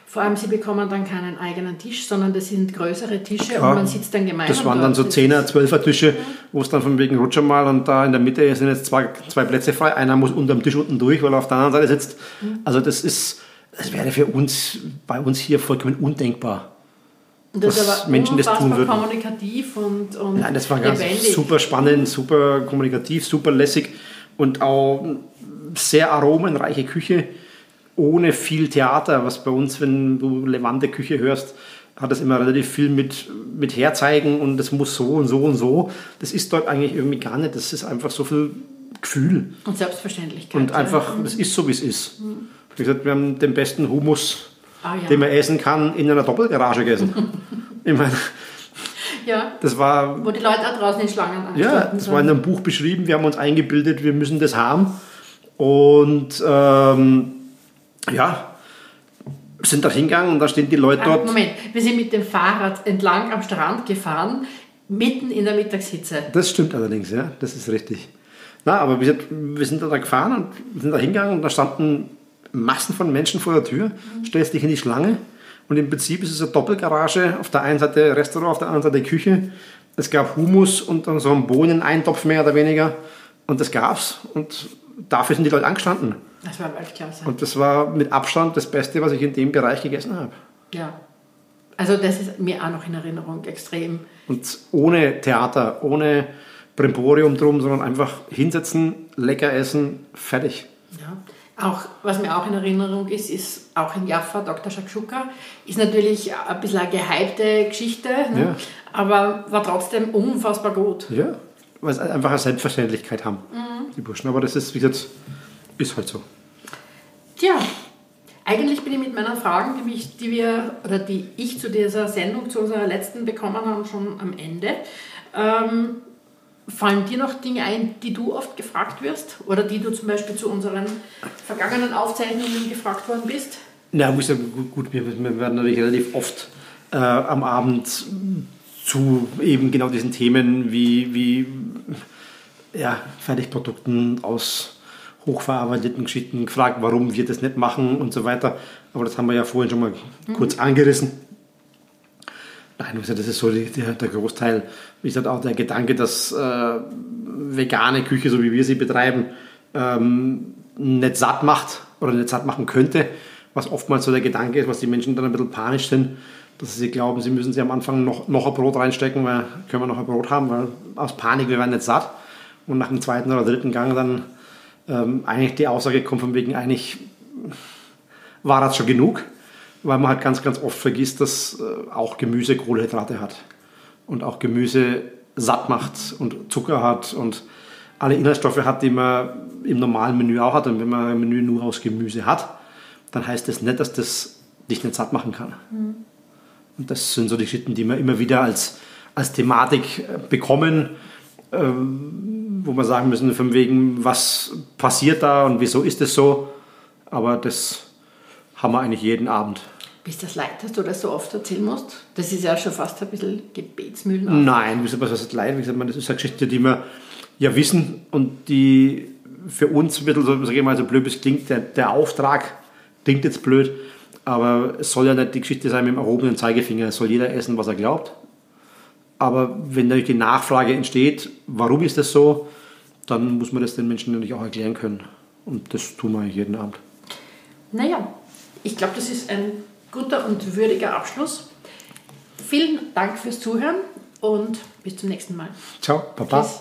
Vor allem, sie bekommen dann keinen eigenen Tisch, sondern das sind größere Tische ja, und man sitzt dann gemeinsam. Das waren dann so 10er, 12er Tische, ja. wo es dann von wegen Rutscher mal und da in der Mitte sind jetzt zwei, zwei Plätze frei. Einer muss unter dem Tisch unten durch, weil er auf der anderen Seite sitzt. Mhm. Also das ist, das wäre für uns, bei uns hier vollkommen undenkbar. Und das aber Menschen das tun würden. kommunikativ und, und Nein, das war ganz lebendig. super spannend, super kommunikativ, super lässig und auch sehr aromenreiche Küche ohne viel Theater, was bei uns, wenn du Levante Küche hörst, hat das immer relativ viel mit, mit Herzeigen und das muss so und so und so. Das ist dort eigentlich irgendwie gar nicht. Das ist einfach so viel Gefühl. Und Selbstverständlichkeit. Und einfach, es ist so, wie es ist. Mhm. Wie gesagt, wir haben den besten Humus, ah, ja. den man essen kann, in einer Doppelgarage gegessen. ich meine, ja. Das war. Wo die Leute auch draußen in Schlangen Ja, das war in einem Buch beschrieben. Wir haben uns eingebildet, wir müssen das haben. Und ähm, ja, sind da hingegangen und da stehen die Leute dort. Moment, wir sind mit dem Fahrrad entlang am Strand gefahren, mitten in der Mittagshitze. Das stimmt allerdings, ja, das ist richtig. Na, aber wir sind, wir sind da gefahren und sind da hingegangen und da standen Massen von Menschen vor der Tür, stellst dich in die Schlange und im Prinzip ist es eine Doppelgarage, auf der einen Seite Restaurant, auf der anderen Seite Küche. Es gab Humus und dann so einen Bohneneintopf mehr oder weniger und das gab's und dafür sind die Leute angestanden. Das war Weltklasse. Und das war mit Abstand das Beste, was ich in dem Bereich gegessen habe. Ja. Also das ist mir auch noch in Erinnerung extrem. Und ohne Theater, ohne Brimborium drum, sondern einfach hinsetzen, lecker essen, fertig. Ja. Auch, was mir auch in Erinnerung ist, ist auch in Jaffa, Dr. Shakshuka, ist natürlich ein bisschen eine gehypte Geschichte, ne? ja. aber war trotzdem unfassbar gut. Ja, weil sie einfach eine Selbstverständlichkeit haben, mhm. die Burschen. Aber das ist, wie gesagt, ist halt so. Tja, eigentlich bin ich mit meinen Fragen, die, mich, die wir oder die ich zu dieser Sendung, zu unserer letzten bekommen haben, schon am Ende. Ähm, fallen dir noch Dinge ein, die du oft gefragt wirst oder die du zum Beispiel zu unseren vergangenen Aufzeichnungen gefragt worden bist? Ja, muss ja gut, wir, wir werden natürlich relativ oft äh, am Abend zu eben genau diesen Themen wie, wie ja, Fertigprodukten aus hochverarbeiteten Geschichten gefragt, warum wir das nicht machen und so weiter. Aber das haben wir ja vorhin schon mal mhm. kurz angerissen. Nein, das ist so der, der, Großteil. Wie gesagt, auch der Gedanke, dass äh, vegane Küche, so wie wir sie betreiben, ähm, nicht satt macht oder nicht satt machen könnte, was oftmals so der Gedanke ist, was die Menschen dann ein bisschen panisch sind, dass sie glauben, sie müssen sie am Anfang noch, noch ein Brot reinstecken, weil können wir noch ein Brot haben, weil aus Panik, wir werden nicht satt. Und nach dem zweiten oder dritten Gang dann ähm, eigentlich die Aussage kommt von wegen, eigentlich war das schon genug, weil man halt ganz, ganz oft vergisst, dass äh, auch Gemüse Kohlenhydrate hat und auch Gemüse satt macht und Zucker hat und alle Inhaltsstoffe hat, die man im normalen Menü auch hat. Und wenn man ein Menü nur aus Gemüse hat, dann heißt das nicht, dass das dich nicht satt machen kann. Mhm. Und das sind so die Geschichten, die wir immer wieder als, als Thematik äh, bekommen. Ähm, wo wir sagen müssen, von wegen, was passiert da und wieso ist es so. Aber das haben wir eigentlich jeden Abend. Bist du das leid, dass du das so oft erzählen musst? Das ist ja schon fast ein bisschen Gebetsmühlen. Nein, was heißt leid? Wie gesagt, das ist eine Geschichte, die wir ja wissen und die für uns ein bisschen, so, ich mal, so blöd es klingt, der, der Auftrag klingt jetzt blöd, aber es soll ja nicht die Geschichte sein mit dem erhobenen Zeigefinger. Es soll jeder essen, was er glaubt. Aber wenn natürlich die Nachfrage entsteht, warum ist das so, dann muss man das den Menschen natürlich auch erklären können. Und das tun wir eigentlich jeden Abend. Naja, ich glaube, das ist ein guter und würdiger Abschluss. Vielen Dank fürs Zuhören und bis zum nächsten Mal. Ciao, Papa. Tschüss.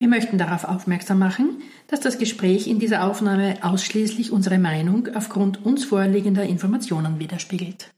Wir möchten darauf aufmerksam machen, dass das Gespräch in dieser Aufnahme ausschließlich unsere Meinung aufgrund uns vorliegender Informationen widerspiegelt.